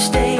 stay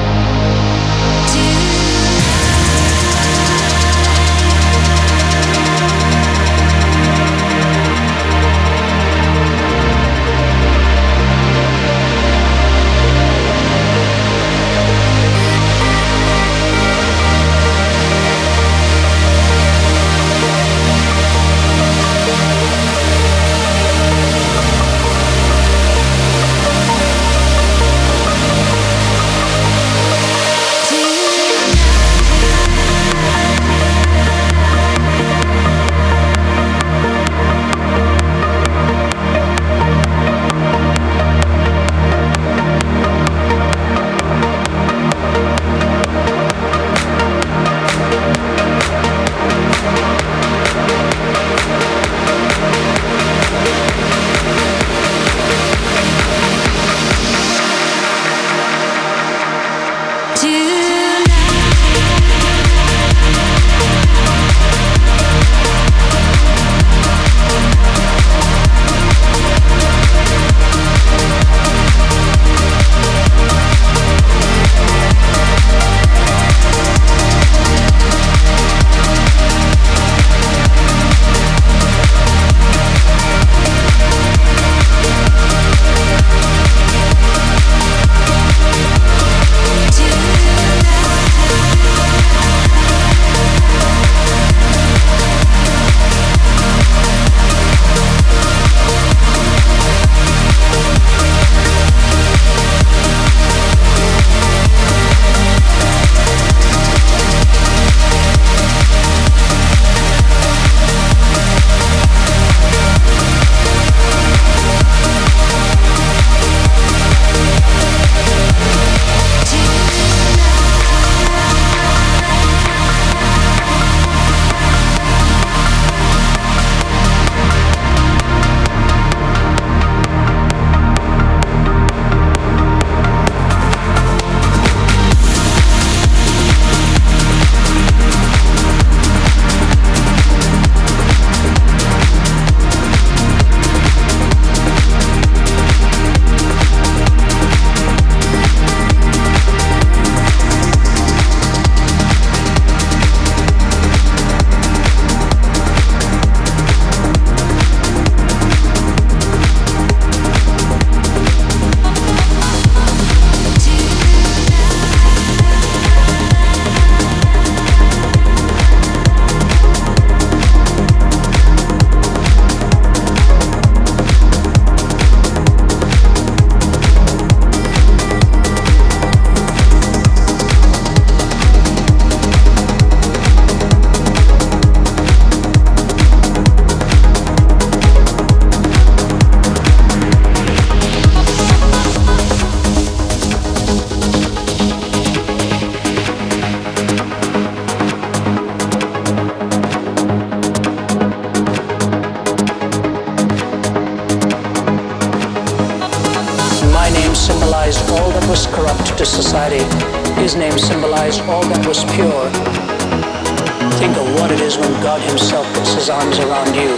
Think of what it is when God Himself puts His arms around you.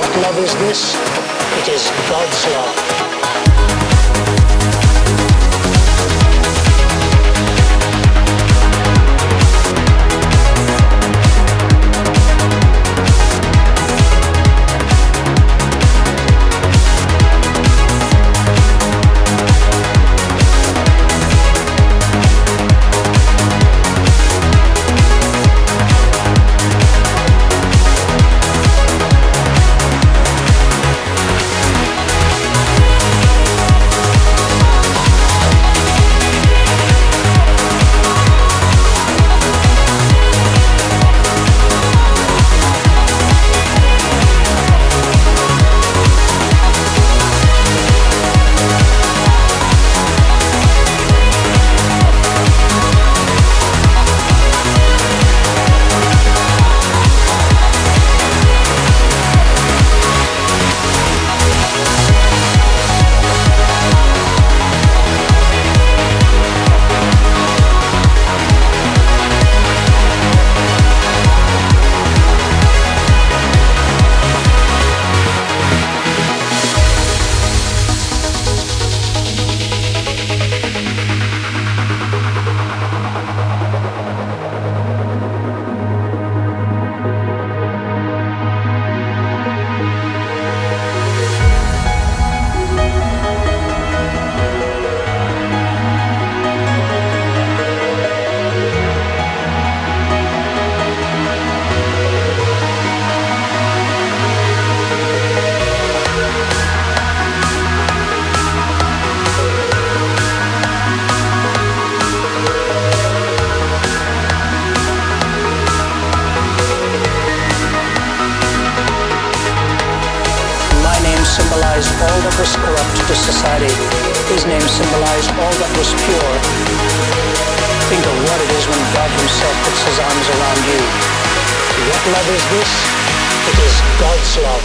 What love is this? It is God's love. Was corrupt to society. His name symbolized all that was pure. Think of what it is when God himself puts his arms around you. What love is this? It is God's love.